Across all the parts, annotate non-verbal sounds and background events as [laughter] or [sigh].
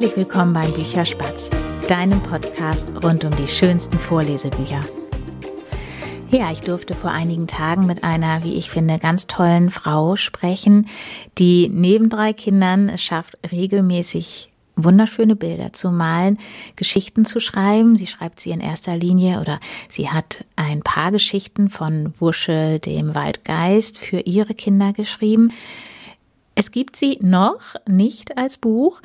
Herzlich willkommen beim Bücherspatz, deinem Podcast rund um die schönsten Vorlesebücher. Ja, ich durfte vor einigen Tagen mit einer, wie ich finde, ganz tollen Frau sprechen, die neben drei Kindern es schafft, regelmäßig wunderschöne Bilder zu malen, Geschichten zu schreiben. Sie schreibt sie in erster Linie oder sie hat ein paar Geschichten von Wuschel, dem Waldgeist, für ihre Kinder geschrieben. Es gibt sie noch nicht als Buch,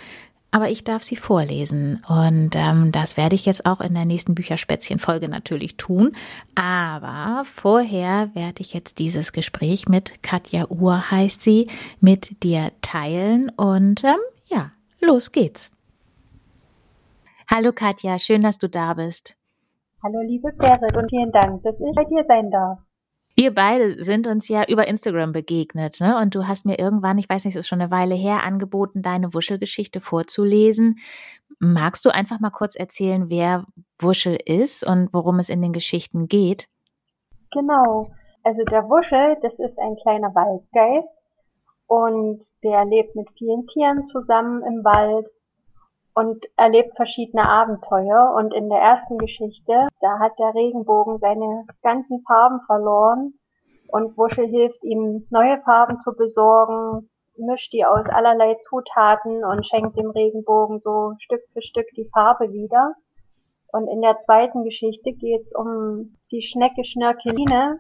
aber ich darf sie vorlesen. Und ähm, das werde ich jetzt auch in der nächsten Bücherspätzchen-Folge natürlich tun. Aber vorher werde ich jetzt dieses Gespräch mit Katja Uhr, heißt sie, mit dir teilen. Und ähm, ja, los geht's. Hallo Katja, schön, dass du da bist. Hallo liebe Berit und vielen Dank, dass ich bei dir sein darf. Wir beide sind uns ja über Instagram begegnet, ne? Und du hast mir irgendwann, ich weiß nicht, es ist schon eine Weile her, angeboten, deine Wuschelgeschichte vorzulesen. Magst du einfach mal kurz erzählen, wer Wuschel ist und worum es in den Geschichten geht? Genau. Also der Wuschel, das ist ein kleiner Waldgeist und der lebt mit vielen Tieren zusammen im Wald und erlebt verschiedene Abenteuer. Und in der ersten Geschichte, da hat der Regenbogen seine ganzen Farben verloren und Wuschel hilft ihm, neue Farben zu besorgen, mischt die aus allerlei Zutaten und schenkt dem Regenbogen so Stück für Stück die Farbe wieder. Und in der zweiten Geschichte geht es um die Schnecke Schnörkeline,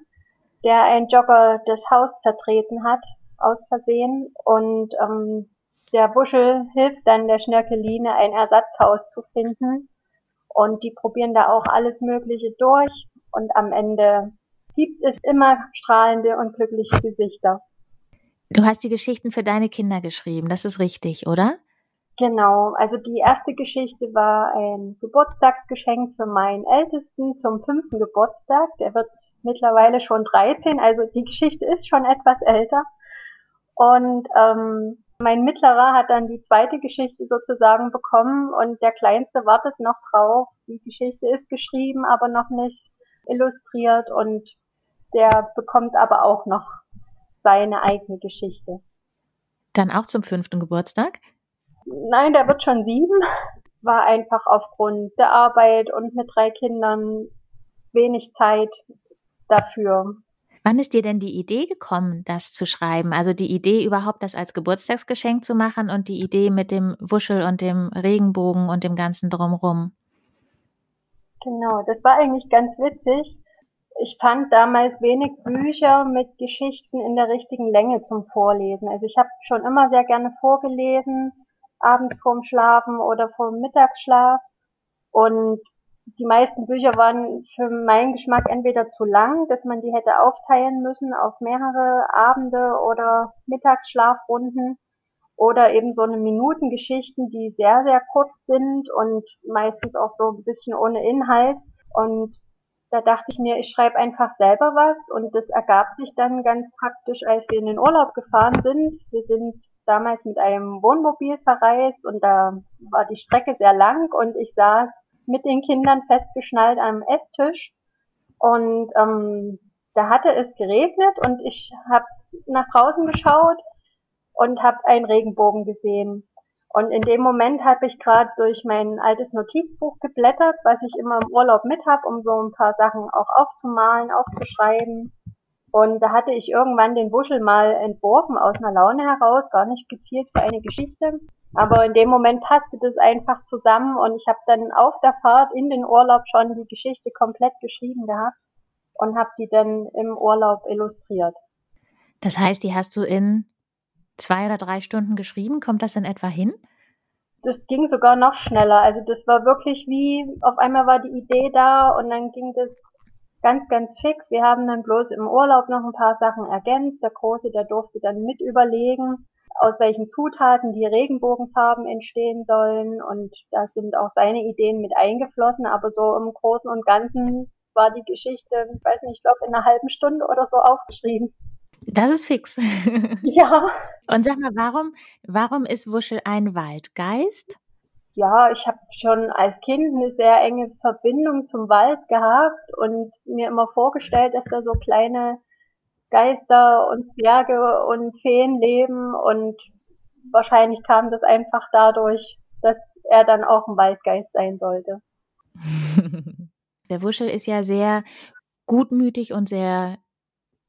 der ein Jogger das Haus zertreten hat, aus Versehen. Und ähm, der Buschel hilft dann der Schnörkeline, ein Ersatzhaus zu finden. Und die probieren da auch alles Mögliche durch. Und am Ende gibt es immer strahlende und glückliche Gesichter. Du hast die Geschichten für deine Kinder geschrieben, das ist richtig, oder? Genau, also die erste Geschichte war ein Geburtstagsgeschenk für meinen Ältesten zum fünften Geburtstag. Der wird mittlerweile schon 13, also die Geschichte ist schon etwas älter. Und ähm, mein Mittlerer hat dann die zweite Geschichte sozusagen bekommen und der Kleinste wartet noch drauf. Die Geschichte ist geschrieben, aber noch nicht illustriert und der bekommt aber auch noch seine eigene Geschichte. Dann auch zum fünften Geburtstag? Nein, der wird schon sieben. War einfach aufgrund der Arbeit und mit drei Kindern wenig Zeit dafür. Wann ist dir denn die Idee gekommen, das zu schreiben? Also die Idee überhaupt, das als Geburtstagsgeschenk zu machen und die Idee mit dem Wuschel und dem Regenbogen und dem ganzen drumrum? Genau, das war eigentlich ganz witzig. Ich fand damals wenig Bücher mit Geschichten in der richtigen Länge zum Vorlesen. Also ich habe schon immer sehr gerne vorgelesen, abends vorm Schlafen oder vorm Mittagsschlaf. Und die meisten Bücher waren für meinen Geschmack entweder zu lang, dass man die hätte aufteilen müssen auf mehrere Abende oder Mittagsschlafrunden oder eben so eine Minutengeschichten, die sehr, sehr kurz sind und meistens auch so ein bisschen ohne Inhalt. Und da dachte ich mir, ich schreibe einfach selber was und das ergab sich dann ganz praktisch, als wir in den Urlaub gefahren sind. Wir sind damals mit einem Wohnmobil verreist und da war die Strecke sehr lang und ich saß mit den Kindern festgeschnallt am Esstisch. Und ähm, da hatte es geregnet und ich habe nach draußen geschaut und habe einen Regenbogen gesehen. Und in dem Moment habe ich gerade durch mein altes Notizbuch geblättert, was ich immer im Urlaub mit habe, um so ein paar Sachen auch aufzumalen, aufzuschreiben. Und da hatte ich irgendwann den Wuschel mal entworfen aus einer Laune heraus, gar nicht gezielt für eine Geschichte. Aber in dem Moment passte das einfach zusammen und ich habe dann auf der Fahrt in den Urlaub schon die Geschichte komplett geschrieben gehabt und habe die dann im Urlaub illustriert. Das heißt, die hast du in zwei oder drei Stunden geschrieben? Kommt das in etwa hin? Das ging sogar noch schneller. Also das war wirklich wie, auf einmal war die Idee da und dann ging das ganz, ganz fix. Wir haben dann bloß im Urlaub noch ein paar Sachen ergänzt. Der Große, der durfte dann mit überlegen aus welchen Zutaten die Regenbogenfarben entstehen sollen und da sind auch seine Ideen mit eingeflossen, aber so im Großen und Ganzen war die Geschichte, ich weiß nicht, ich glaube in einer halben Stunde oder so aufgeschrieben. Das ist fix. [laughs] Ja. Und sag mal, warum, warum ist Wuschel ein Waldgeist? Ja, ich habe schon als Kind eine sehr enge Verbindung zum Wald gehabt und mir immer vorgestellt, dass da so kleine Geister und Zwerge und Feen leben und wahrscheinlich kam das einfach dadurch dass er dann auch ein Waldgeist sein sollte. [laughs] Der Wuschel ist ja sehr gutmütig und sehr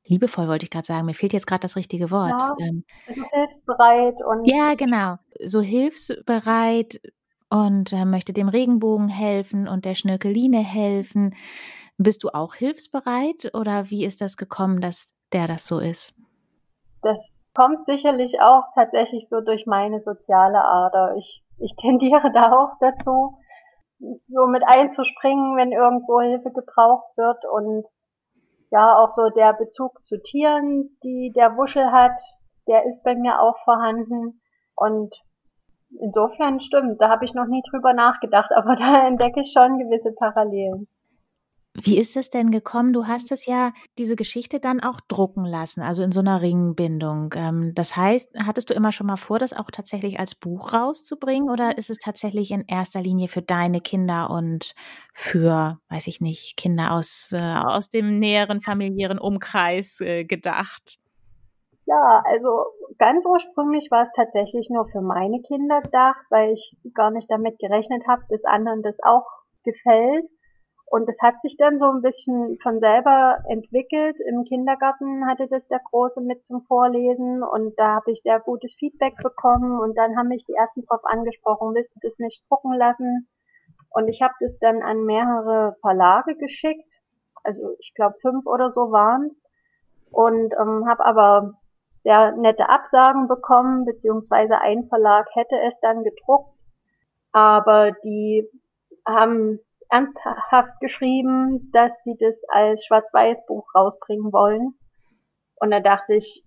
liebevoll, wollte ich gerade sagen. Mir fehlt jetzt gerade das richtige Wort. Ja, ähm, also hilfsbereit und. Ja, genau. So hilfsbereit und äh, möchte dem Regenbogen helfen und der Schnörkeline helfen. Bist du auch hilfsbereit oder wie ist das gekommen, dass der das so ist? Das kommt sicherlich auch tatsächlich so durch meine soziale Ader. Ich, ich tendiere [laughs] da auch dazu, so mit einzuspringen, wenn irgendwo Hilfe gebraucht wird und ja, auch so der Bezug zu Tieren, die der Wuschel hat, der ist bei mir auch vorhanden und insofern stimmt, da habe ich noch nie drüber nachgedacht, [laughs] aber da entdecke ich schon gewisse Parallelen. Wie ist es denn gekommen? Du hast es ja, diese Geschichte dann auch drucken lassen, also in so einer Ringbindung. Ähm, das heißt, hattest du immer schon mal vor, das auch tatsächlich als Buch rauszubringen oder ist es tatsächlich in erster Linie für deine Kinder und für, weiß ich nicht, Kinder aus, äh, aus dem näheren familiären Umkreis äh, gedacht? Ja, also ganz ursprünglich war es tatsächlich nur für meine Kinder gedacht, weil ich gar nicht damit gerechnet habe, dass anderen das auch gefällt. Und es hat sich dann so ein bisschen von selber entwickelt. Im Kindergarten hatte das der Große mit zum Vorlesen und da habe ich sehr gutes Feedback bekommen und dann haben mich die ersten drauf angesprochen, willst du das nicht drucken lassen? Und ich habe das dann an mehrere Verlage geschickt, also ich glaube fünf oder so waren es und ähm, habe aber sehr nette Absagen bekommen, beziehungsweise ein Verlag hätte es dann gedruckt, aber die haben ernsthaft geschrieben, dass sie das als Schwarz-Weiß-Buch rausbringen wollen. Und da dachte ich,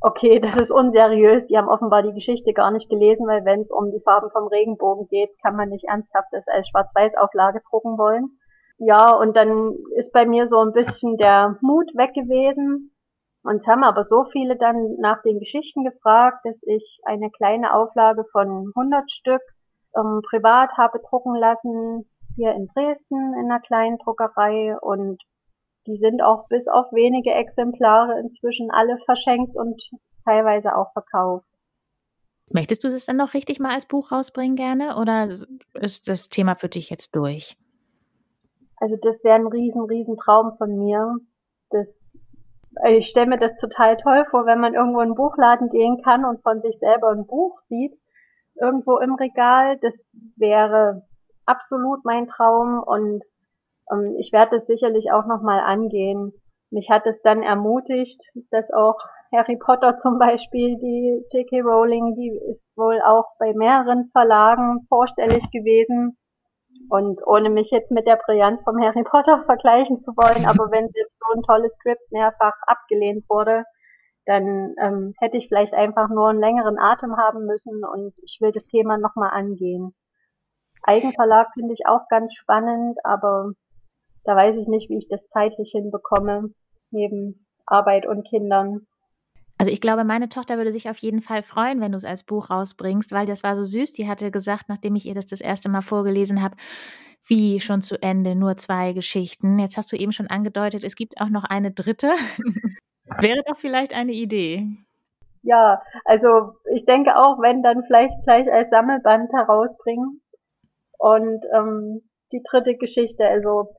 okay, das ist unseriös. Die haben offenbar die Geschichte gar nicht gelesen, weil wenn es um die Farben vom Regenbogen geht, kann man nicht ernsthaft das als Schwarz-Weiß-Auflage drucken wollen. Ja, und dann ist bei mir so ein bisschen der Mut weg gewesen. Und haben aber so viele dann nach den Geschichten gefragt, dass ich eine kleine Auflage von 100 Stück ähm, privat habe drucken lassen, hier in Dresden in einer kleinen Druckerei und die sind auch bis auf wenige Exemplare inzwischen alle verschenkt und teilweise auch verkauft. Möchtest du das dann noch richtig mal als Buch rausbringen gerne oder ist das Thema für dich jetzt durch? Also das wäre ein riesen, riesen Traum von mir. Das, ich stelle mir das total toll vor, wenn man irgendwo in einen Buchladen gehen kann und von sich selber ein Buch sieht, irgendwo im Regal. Das wäre absolut mein Traum und ähm, ich werde es sicherlich auch nochmal angehen. Mich hat es dann ermutigt, dass auch Harry Potter zum Beispiel, die J.K. Rowling, die ist wohl auch bei mehreren Verlagen vorstellig gewesen. Und ohne mich jetzt mit der Brillanz vom Harry Potter [laughs] vergleichen zu wollen, aber wenn selbst so ein tolles Skript mehrfach abgelehnt wurde, dann ähm, hätte ich vielleicht einfach nur einen längeren Atem haben müssen und ich will das Thema nochmal angehen. Eigenverlag finde ich auch ganz spannend, aber da weiß ich nicht, wie ich das zeitlich hinbekomme, neben Arbeit und Kindern. Also ich glaube, meine Tochter würde sich auf jeden Fall freuen, wenn du es als Buch rausbringst, weil das war so süß. Die hatte gesagt, nachdem ich ihr das das erste Mal vorgelesen habe, wie schon zu Ende, nur zwei Geschichten. Jetzt hast du eben schon angedeutet, es gibt auch noch eine dritte. Wäre doch vielleicht eine Idee. Ja, also ich denke auch, wenn dann vielleicht gleich als Sammelband herausbringen. Und ähm, die dritte Geschichte, also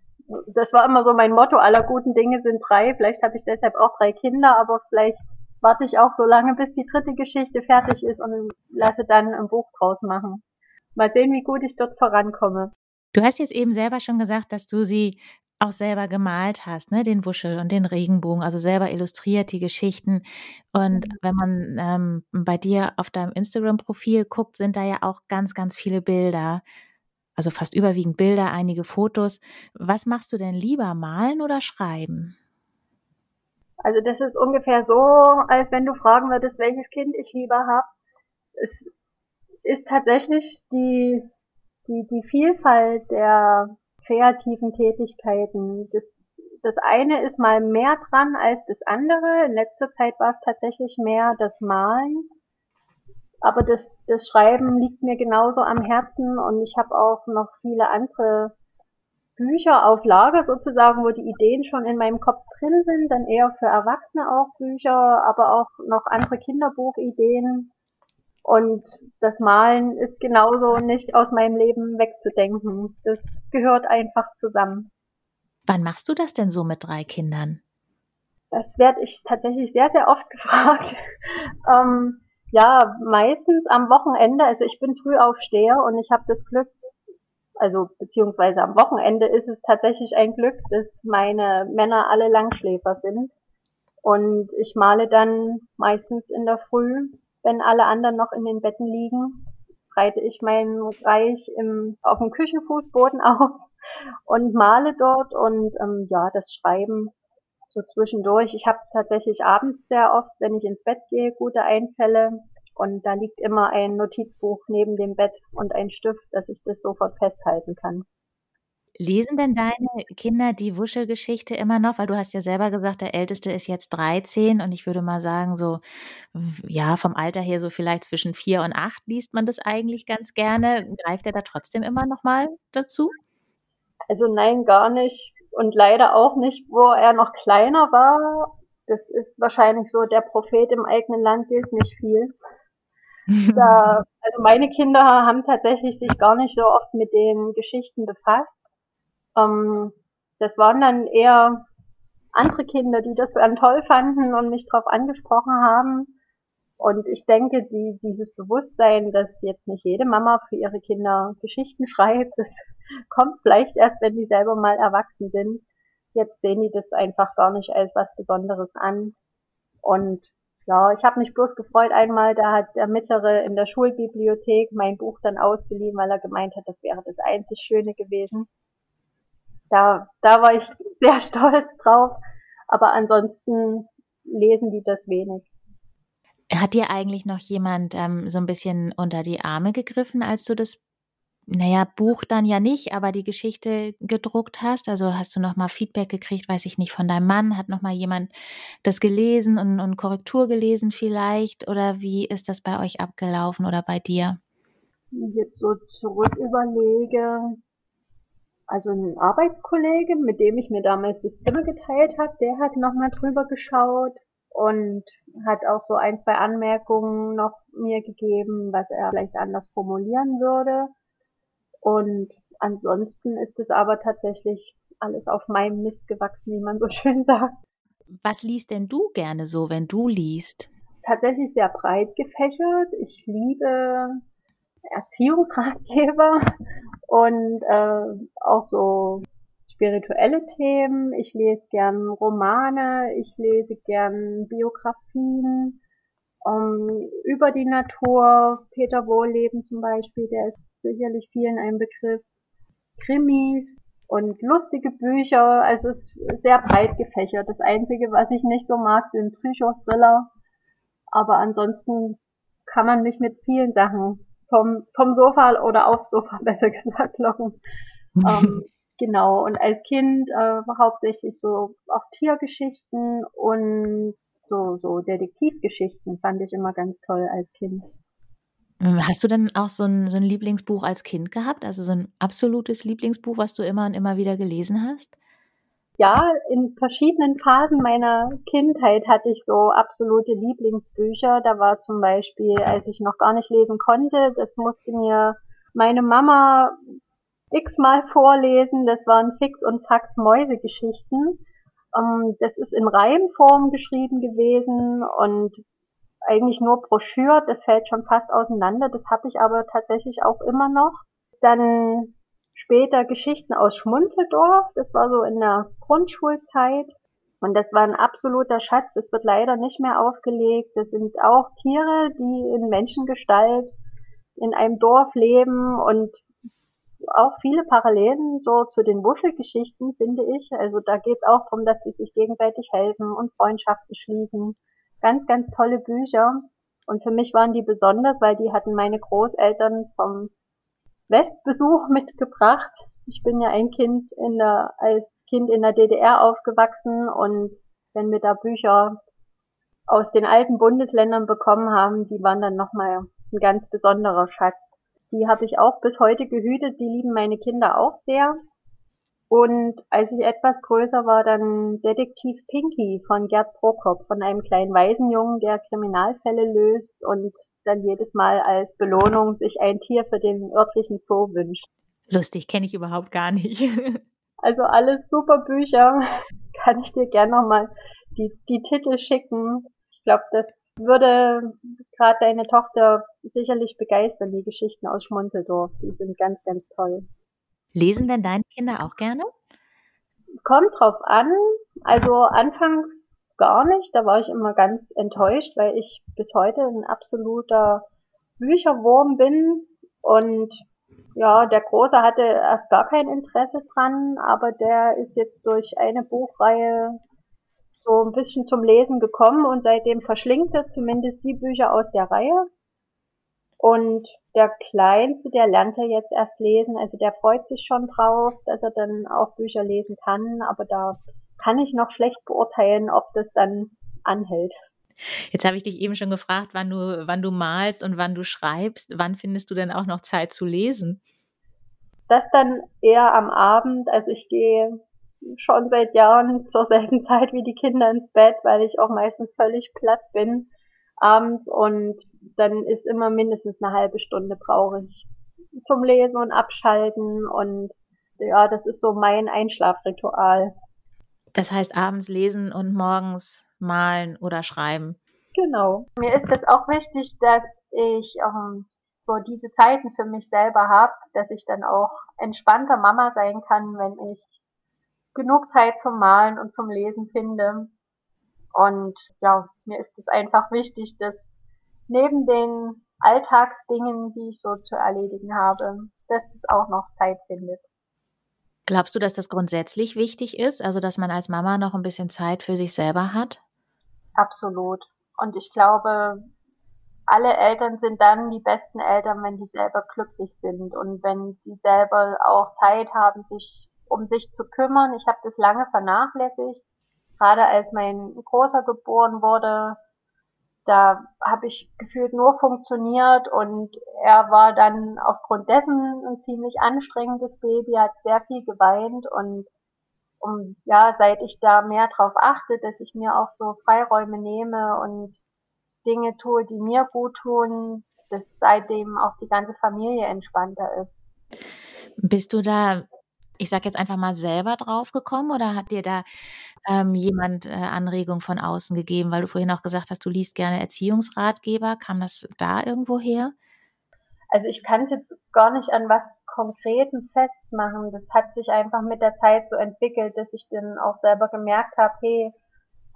das war immer so mein Motto, aller guten Dinge sind drei. Vielleicht habe ich deshalb auch drei Kinder, aber vielleicht warte ich auch so lange, bis die dritte Geschichte fertig ist und lasse dann ein Buch draus machen. Mal sehen, wie gut ich dort vorankomme. Du hast jetzt eben selber schon gesagt, dass du sie auch selber gemalt hast, ne, den Wuschel und den Regenbogen, also selber illustriert die Geschichten. Und mhm. wenn man ähm, bei dir auf deinem Instagram-Profil guckt, sind da ja auch ganz, ganz viele Bilder also fast überwiegend Bilder, einige Fotos. Was machst du denn lieber, malen oder schreiben? Also das ist ungefähr so, als wenn du fragen würdest, welches Kind ich lieber habe. Es ist tatsächlich die, die, die Vielfalt der kreativen Tätigkeiten. Das, das eine ist mal mehr dran als das andere. In letzter Zeit war es tatsächlich mehr das Malen aber das, das Schreiben liegt mir genauso am Herzen und ich habe auch noch viele andere Bücher auf Lager sozusagen, wo die Ideen schon in meinem Kopf drin sind, dann eher für Erwachsene auch Bücher, aber auch noch andere Kinderbuchideen. Und das Malen ist genauso nicht aus meinem Leben wegzudenken. Das gehört einfach zusammen. Wann machst du das denn so mit drei Kindern? Das werde ich tatsächlich sehr, sehr oft [laughs] gefragt. ähm, ja, meistens am Wochenende. Also ich bin Frühaufsteher und ich habe das Glück, also beziehungsweise am Wochenende ist es tatsächlich ein Glück, dass meine Männer alle Langschläfer sind. Und ich male dann meistens in der Früh, wenn alle anderen noch in den Betten liegen, breite ich mein Reich im, auf dem Küchenfußboden [laughs] auf und male dort und ähm, ja, das Schreiben so zwischendurch. Ich habe tatsächlich abends sehr oft, wenn ich ins Bett gehe, gute Einfälle und da liegt immer ein Notizbuch neben dem Bett und ein Stift, dass ich das sofort festhalten kann. Lesen denn deine Kinder die Wuschelgeschichte immer noch? Weil du hast ja selber gesagt, der Älteste ist jetzt 13 und ich würde mal sagen, so, ja, vom Alter her so vielleicht zwischen vier und acht liest man das eigentlich ganz gerne. Greift er da trotzdem immer noch mal dazu? Also nein, gar nicht. Und leider auch nicht, wo er noch kleiner war. Das ist wahrscheinlich so, der Prophet im eigenen Land gilt nicht viel. [laughs] Da, also meine Kinder haben tatsächlich sich gar nicht so oft mit den Geschichten befasst. Ähm, das waren dann eher andere Kinder, die das dann toll fanden und mich darauf angesprochen haben. Und ich denke, die, dieses Bewusstsein, dass jetzt nicht jede Mama für ihre Kinder Geschichten [laughs] schreibt, das kommt vielleicht erst, wenn die selber mal erwachsen sind. Jetzt sehen die das einfach gar nicht als was Besonderes an. Und ja, ich habe mich bloß gefreut einmal, da hat der Mittlere in der Schulbibliothek mein Buch dann ausgeliehen, weil er gemeint hat, das wäre das einzig Schöne gewesen. Da, da war ich [laughs] sehr stolz drauf. Aber ansonsten lesen die das wenig. Hat dir eigentlich noch jemand ähm, so ein bisschen unter die Arme gegriffen, als du das, naja, Buch dann ja nicht, aber die Geschichte gedruckt hast? Also hast du nochmal Feedback gekriegt, weiß ich nicht, von deinem Mann? Hat nochmal jemand das gelesen und, und Korrektur gelesen vielleicht? Oder wie ist das bei euch abgelaufen oder bei dir? Wenn ich jetzt so zurück überlege, also ein Arbeitskollege, mit dem ich mir damals das Zimmer geteilt habe, der hat nochmal drüber geschaut und hat auch so ein, zwei Anmerkungen noch mir gegeben, was er vielleicht anders formulieren würde. Und ansonsten ist es aber tatsächlich alles auf meinem Mist gewachsen, wie man so [laughs] schön sagt. Was liest denn du gerne so, wenn du liest? Tatsächlich sehr breit gefächert. Ich liebe Erziehungsratgeber [laughs] und äh, auch so spirituelle Themen. Ich lese gern Romane, ich lese gern Biografien um, über die Natur. Peter Wohlleben zum Beispiel, der ist sicherlich vielen ein Begriff. Krimis und lustige Bücher, also es ist sehr breit gefächert. Das Einzige, was ich nicht so mag, sind Psychothriller. Aber ansonsten kann man mich mit vielen Sachen vom, vom Sofa oder aufs Sofa [laughs] besser gesagt locken. [laughs] ähm, Genau, und als Kind äh, hauptsächlich so auch Tiergeschichten und so, so Detektivgeschichten fand ich immer ganz toll als Kind. Ähm, hast du denn auch so ein, so ein Lieblingsbuch als Kind gehabt? Also so ein absolutes Lieblingsbuch, was du immer und immer wieder gelesen hast? Ja, in verschiedenen Phasen meiner Kindheit hatte ich so absolute Lieblingsbücher. Da war zum Beispiel, als ich noch gar nicht lesen konnte, das musste mir meine Mama x-mal vorlesen. Das waren Fix und Fax Mäusegeschichten. Ähm, das ist in Reimform geschrieben gewesen und eigentlich nur broschürt. Das fällt schon fast auseinander. Das habe ich aber tatsächlich auch immer noch. Dann später Geschichten aus Schmunzeldorf. Das war so in der Grundschulzeit. Und das war ein absoluter Schatz. Das wird leider nicht mehr aufgelegt. Das sind auch Tiere, die in Menschengestalt in einem Dorf leben und auch viele Parallelen so zu den Wuschelgeschichten, finde ich. Also da geht es auch darum, dass sie sich gegenseitig helfen und Freundschaften schließen. Ganz, ganz tolle Bücher. Und für mich waren die besonders, weil die hatten meine Großeltern vom Westbesuch mitgebracht. Ich bin ja ein Kind in der, als Kind in der DDR aufgewachsen und wenn wir da Bücher aus den alten Bundesländern bekommen haben, die waren dann nochmal ein ganz besonderer Schatz. Die habe ich auch bis heute gehütet. Die lieben meine Kinder auch sehr. Und als ich etwas größer war, dann Detektiv Pinky von Gerd Prokop, von einem kleinen Waisenjungen, der Kriminalfälle löst. Und dann jedes Mal als Belohnung sich ein Tier für den örtlichen Zoo wünscht. Lustig, kenne ich überhaupt gar nicht. [laughs] also alles super Bücher. Kann ich dir gerne nochmal die, die Titel schicken. Ich glaube, das würde gerade deine Tochter sicherlich begeistern, die Geschichten aus Schmunzeldorf. Die sind ganz, ganz toll. Lesen denn deine Kinder auch gerne? Kommt drauf an. Also anfangs gar nicht. Da war ich immer ganz enttäuscht, weil ich bis heute ein absoluter Bücherwurm bin. Und ja, der Große hatte erst gar kein Interesse dran, aber der ist jetzt durch eine Buchreihe so ein bisschen zum Lesen gekommen und seitdem verschlingt er zumindest die Bücher aus der Reihe. Und der Kleinste, der lernt ja jetzt erst lesen, also der freut sich schon drauf, dass er dann auch Bücher lesen kann, aber da kann ich noch schlecht beurteilen, ob das dann anhält. Jetzt habe ich dich eben schon gefragt, wann du, wann du malst und wann du schreibst. Wann findest du denn auch noch Zeit zu lesen? Das dann eher am Abend. Also ich gehe schon seit Jahren zur selben [laughs] Zeit wie die Kinder ins Bett, weil ich auch meistens völlig platt bin abends und dann ist immer mindestens eine halbe Stunde brauche ich zum Lesen und Abschalten und ja, das ist so mein Einschlafritual. Das heißt abends lesen und morgens malen oder schreiben. Genau. Mir ist es auch wichtig, dass ich ähm, so diese Zeiten für mich selber habe, dass ich dann auch entspannter Mama sein kann, wenn ich genug Zeit zum Malen und zum Lesen finde. Und ja, mir ist es einfach wichtig, dass neben den Alltagsdingen, die ich so zu erledigen habe, dass es auch noch Zeit findet. Glaubst du, dass das grundsätzlich wichtig ist, also dass man als Mama noch ein bisschen Zeit für sich selber hat? Absolut. Und ich glaube, alle Eltern sind dann die besten Eltern, wenn die selber glücklich sind und wenn sie selber auch Zeit haben, sich um sich zu kümmern. Ich habe das lange vernachlässigt. Gerade als mein Großer geboren wurde, da habe ich gefühlt nur funktioniert und er war dann aufgrund dessen ein ziemlich anstrengendes Baby, hat sehr viel geweint und um, ja, seit ich da mehr drauf achte, dass ich mir auch so Freiräume nehme und Dinge tue, die mir gut tun, dass seitdem auch die ganze Familie entspannter ist. Bist du da ich sage jetzt einfach mal, selber drauf gekommen oder hat dir da ähm, jemand äh, Anregung von außen gegeben, weil du vorhin auch gesagt hast, du liest gerne Erziehungsratgeber. Kam das da irgendwo her? Also ich kann es jetzt gar nicht an was Konkreten festmachen. Das hat sich einfach mit der Zeit so entwickelt, dass ich dann auch selber gemerkt habe, hey,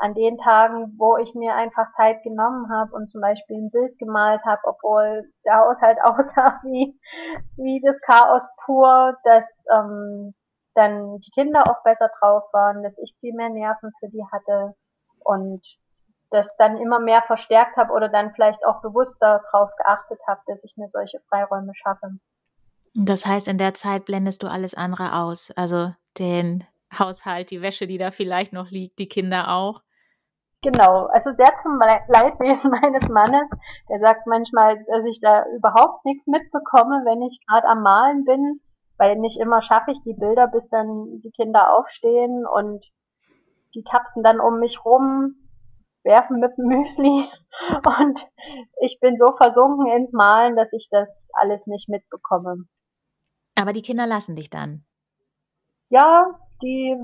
an den Tagen, wo ich mir einfach Zeit genommen habe und zum Beispiel ein Bild gemalt habe, obwohl der Haushalt [laughs] aussah wie, wie das Chaos pur, dass ähm, dann die Kinder auch besser drauf waren, dass ich viel mehr Nerven für die hatte und das dann immer mehr verstärkt habe oder dann vielleicht auch bewusster drauf geachtet habe, dass ich mir solche Freiräume schaffe. Das heißt, in der Zeit blendest du alles andere aus, also den Haushalt, die Wäsche, die da vielleicht noch liegt, die Kinder auch. Genau, also sehr zum Leidwesen [laughs] meines Mannes. Der sagt manchmal, dass ich da überhaupt nichts mitbekomme, wenn ich gerade am Malen bin, weil nicht immer schaffe ich die Bilder, bis dann die Kinder aufstehen und die tapsen dann um mich rum, werfen mit dem Müsli [laughs] und ich bin so versunken ins Malen, dass ich das alles nicht mitbekomme. Aber die Kinder lassen dich dann. Ja, die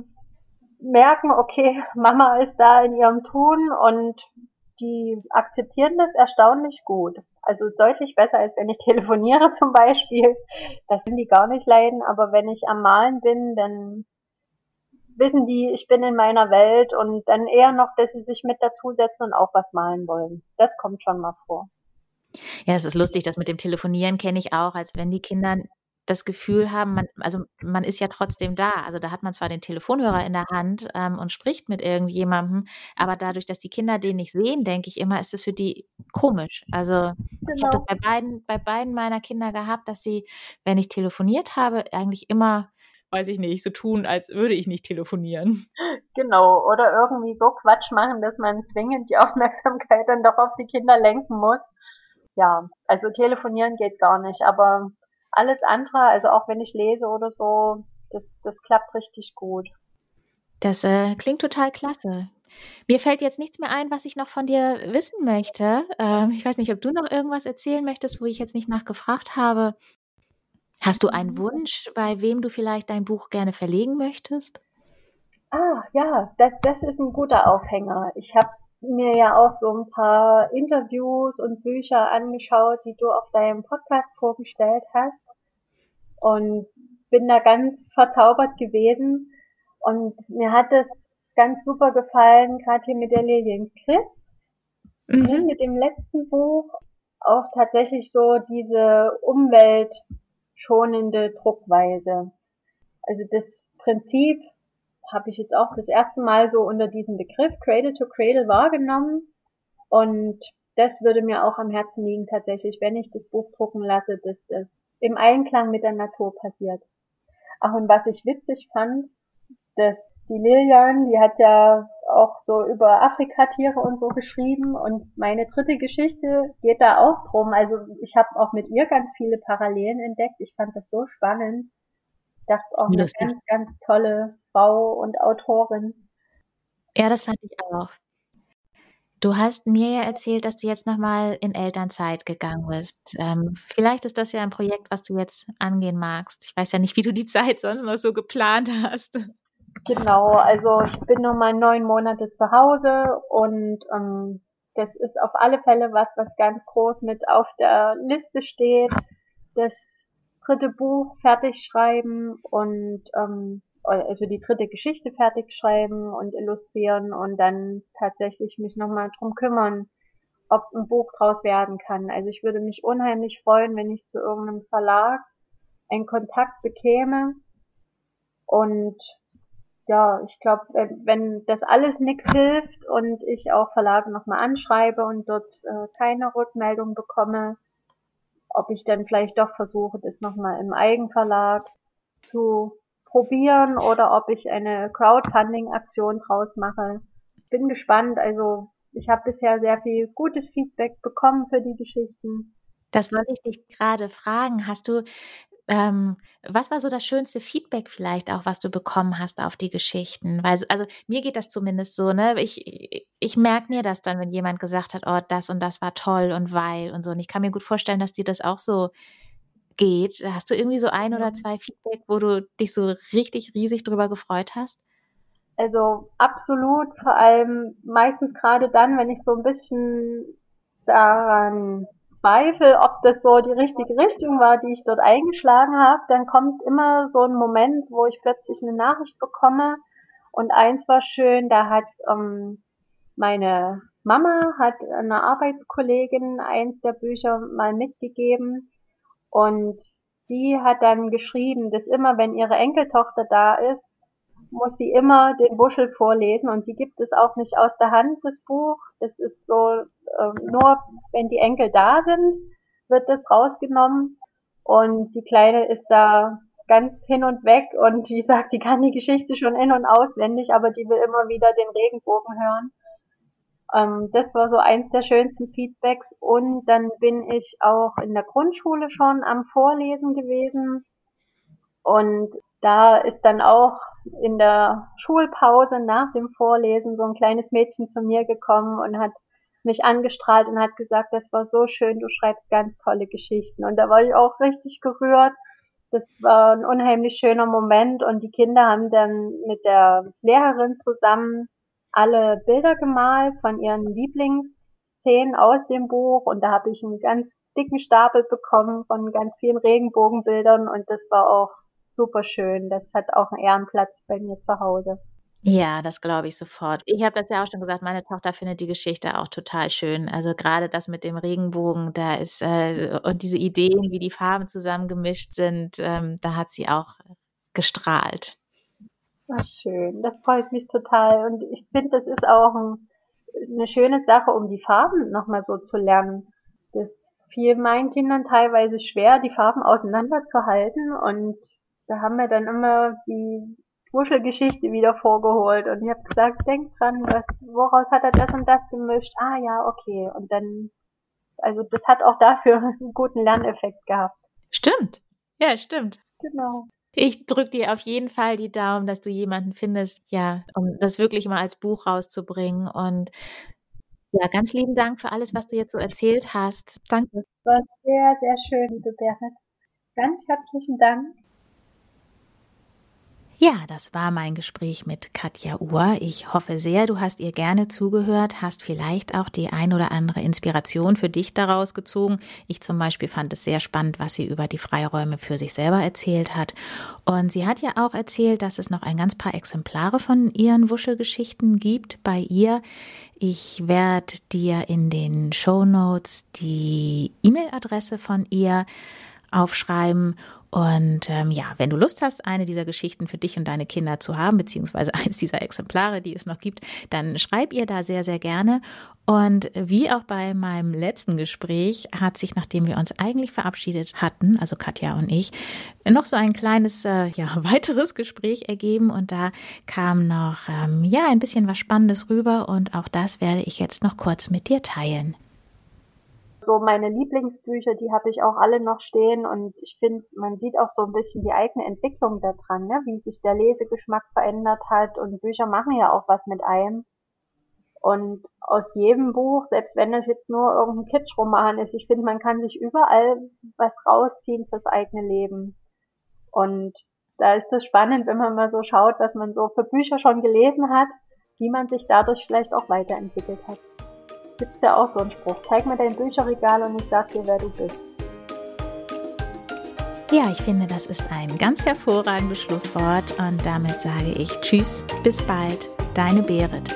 merken, okay, [laughs] Mama ist da in ihrem Tun und die akzeptieren das erstaunlich gut. Also deutlich besser, als wenn ich [laughs] telefoniere zum Beispiel. Das können die gar nicht leiden, aber wenn ich am Malen bin, dann wissen die, ich bin in meiner Welt und dann eher noch, dass sie sich mit dazusetzen und auch was malen wollen. Das kommt schon mal vor. Ja, es ist lustig, das mit dem Telefonieren kenne ich auch, als wenn die Kinder das Gefühl haben, man, also man ist ja trotzdem da. Also da hat man zwar den Telefonhörer in der Hand ähm, und spricht mit irgendjemandem, aber dadurch, dass die Kinder den nicht sehen, denke ich immer, ist es für die komisch. Also genau. ich habe das bei beiden, bei beiden meiner Kinder gehabt, dass sie, wenn ich telefoniert habe, eigentlich immer, weiß ich nicht, so tun, als würde ich nicht telefonieren. Genau, oder irgendwie so Quatsch machen, dass man zwingend die [laughs] Aufmerksamkeit dann doch auf die Kinder lenken muss. Ja, also telefonieren geht gar nicht, aber alles andere, also auch wenn ich lese oder so, das, das klappt richtig gut. Das äh, klingt total klasse. Mir fällt jetzt nichts mehr ein, was ich noch von dir wissen möchte. Ähm, ich weiß nicht, ob du noch irgendwas erzählen möchtest, wo ich jetzt nicht nachgefragt habe. Hast du einen Wunsch, bei wem du vielleicht dein Buch gerne verlegen möchtest? Ah, ja, das, das ist ein guter Aufhänger. Ich habe mir ja auch so ein paar Interviews und Bücher angeschaut, die du auf deinem Podcast vorgestellt hast und bin da ganz verzaubert gewesen und mir hat es ganz super gefallen, gerade hier mit der Lilien Chris, mhm. mit dem letzten Buch auch tatsächlich so diese umweltschonende Druckweise. Also das Prinzip habe ich jetzt auch das erste Mal so unter diesem Begriff Cradle to Cradle wahrgenommen und das würde mir auch am Herzen liegen tatsächlich, wenn ich das Buch drucken lasse, dass das im Einklang mit der Natur passiert. Ach, und was ich witzig fand, dass die Lilian, die hat ja auch so über Afrikatiere und so geschrieben und meine dritte Geschichte geht da auch drum. Also ich habe auch mit ihr ganz viele Parallelen entdeckt. Ich fand das so spannend. Ich dachte auch eine ganz, ganz tolle Frau und Autorin. Ja, das fand ich auch. Du hast mir ja erzählt, dass du jetzt nochmal in Elternzeit gegangen bist. Ähm, vielleicht ist das ja ein Projekt, was du jetzt angehen magst. Ich weiß ja nicht, wie du die Zeit sonst noch so geplant hast. Genau, also ich bin nun mal neun Monate zu Hause und ähm, das ist auf alle Fälle was, was ganz groß mit auf der Liste steht. Das dritte Buch fertig schreiben und ähm, also die dritte Geschichte fertig schreiben und illustrieren und dann tatsächlich mich nochmal drum kümmern, ob ein Buch draus werden kann. Also ich würde mich unheimlich freuen, wenn ich zu irgendeinem Verlag einen Kontakt bekäme und ja, ich glaube, wenn das alles nichts hilft und ich auch Verlage nochmal anschreibe und dort äh, keine Rückmeldung bekomme, ob ich dann vielleicht doch versuche, das nochmal im Eigenverlag zu probieren oder ob ich eine Crowdfunding-Aktion draus mache. Bin gespannt. Also ich habe bisher sehr viel gutes Feedback bekommen für die Geschichten. Das wollte ich dich gerade fragen. Hast du ähm, was war so das schönste Feedback vielleicht auch, was du bekommen hast auf die Geschichten? Weil, also mir geht das zumindest so, ne? Ich, ich merke mir das dann, wenn jemand gesagt hat, oh, das und das war toll und weil und so. Und ich kann mir gut vorstellen, dass dir das auch so geht. Hast du irgendwie so ein oder mhm. zwei Feedback, wo du dich so richtig riesig drüber gefreut hast? Also absolut, vor allem meistens gerade dann, wenn ich so ein bisschen daran Zweifel, ob das so die richtige Richtung war, die ich dort eingeschlagen habe, dann kommt immer so ein Moment, wo ich plötzlich eine Nachricht bekomme. Und eins war schön, da hat ähm, meine Mama hat einer Arbeitskollegin eins der Bücher mal mitgegeben und die hat dann geschrieben, dass immer wenn ihre Enkeltochter da ist, muss sie immer den Buschel vorlesen und sie gibt es auch nicht aus der Hand, das Buch. Das ist so, äh, nur wenn die Enkel da sind, wird das rausgenommen und die Kleine ist da ganz hin und weg und die [laughs] sagt, die kann die Geschichte schon in- und auswendig, aber die will immer wieder den Regenbogen hören. Ähm, das war so eins der schönsten Feedbacks und dann bin ich auch in der Grundschule schon am Vorlesen gewesen und da ist dann auch in der Schulpause nach dem Vorlesen so ein kleines Mädchen zu mir gekommen und hat mich angestrahlt und hat gesagt, das war so schön, du schreibst ganz tolle Geschichten. Und da war ich auch richtig gerührt. Das war ein unheimlich schöner Moment und die Kinder haben dann mit der Lehrerin zusammen alle Bilder gemalt von ihren Lieblingsszenen aus dem Buch und da habe ich einen ganz dicken Stapel bekommen von ganz vielen Regenbogenbildern und das war auch super schön. Das hat auch einen Ehrenplatz bei mir zu Hause. Ja, das glaube ich sofort. Ich habe das ja auch schon gesagt, meine Tochter findet die Geschichte auch total schön. Also gerade das mit dem Regenbogen, da ist äh, und diese Ideen, wie die Farben zusammengemischt sind, ähm, da hat sie auch gestrahlt. Ach, schön, das freut mich total. Und ich finde, das ist auch ein, eine schöne Sache, um die Farben nochmal so zu lernen. Das fiel meinen Kindern teilweise schwer, die Farben auseinanderzuhalten und da haben wir dann immer die Wuschelgeschichte wieder vorgeholt und ich habe gesagt, denk dran, was, woraus hat er das und das gemischt? Ah ja, okay. Und dann, also das hat auch dafür [laughs] einen guten Lerneffekt gehabt. Stimmt. Ja, stimmt. Genau. Ich drücke dir auf jeden Fall die Daumen, dass du jemanden findest, ja, um das wirklich mal als Buch rauszubringen. Und ja, ganz lieben Dank für alles, was du jetzt so erzählt hast. Danke. War sehr, sehr schön, liebe Berit. Ganz herzlichen Dank. Ja, das war mein Gespräch mit Katja Uhr. Ich hoffe sehr, du hast ihr gerne zugehört, hast vielleicht auch die ein oder andere Inspiration für dich daraus gezogen. Ich zum Beispiel fand es sehr spannend, was sie über die Freiräume für sich selber erzählt hat. Und sie hat ja auch erzählt, dass es noch ein ganz paar Exemplare von ihren Wuschelgeschichten gibt bei ihr. Ich werde dir in den Show Notes die E-Mail-Adresse von ihr aufschreiben. Und ähm, ja, wenn du Lust hast, eine dieser Geschichten für dich und deine Kinder zu haben, beziehungsweise [laughs] eins dieser Exemplare, die es noch gibt, dann schreib ihr da sehr, sehr gerne. Und wie auch bei meinem letzten Gespräch hat sich, nachdem wir uns eigentlich verabschiedet hatten, also Katja und ich, noch so ein kleines, äh, ja, [laughs] weiteres Gespräch ergeben. Und da kam noch, ähm, ja, ein bisschen was Spannendes rüber. Und auch das werde ich jetzt noch kurz mit dir teilen so meine Lieblingsbücher, die habe ich auch alle noch stehen und ich finde, man sieht auch so ein bisschen die eigene Entwicklung daran, ne? wie sich der Lesegeschmack verändert hat und Bücher machen ja auch was mit einem. Und aus jedem Buch, selbst wenn es jetzt nur irgendein Kitschroman ist, ich finde, man kann sich überall was rausziehen fürs eigene Leben. Und da ist es spannend, wenn man mal so schaut, was man so für Bücher schon gelesen hat, wie man sich dadurch vielleicht auch weiterentwickelt hat gibt's ja auch so einen Spruch. Zeig mir dein Bücherregal und ich sag dir, wer du bist. Ja, ich finde, das ist ein ganz hervorragendes Schlusswort und damit sage ich Tschüss, bis bald, deine Berit.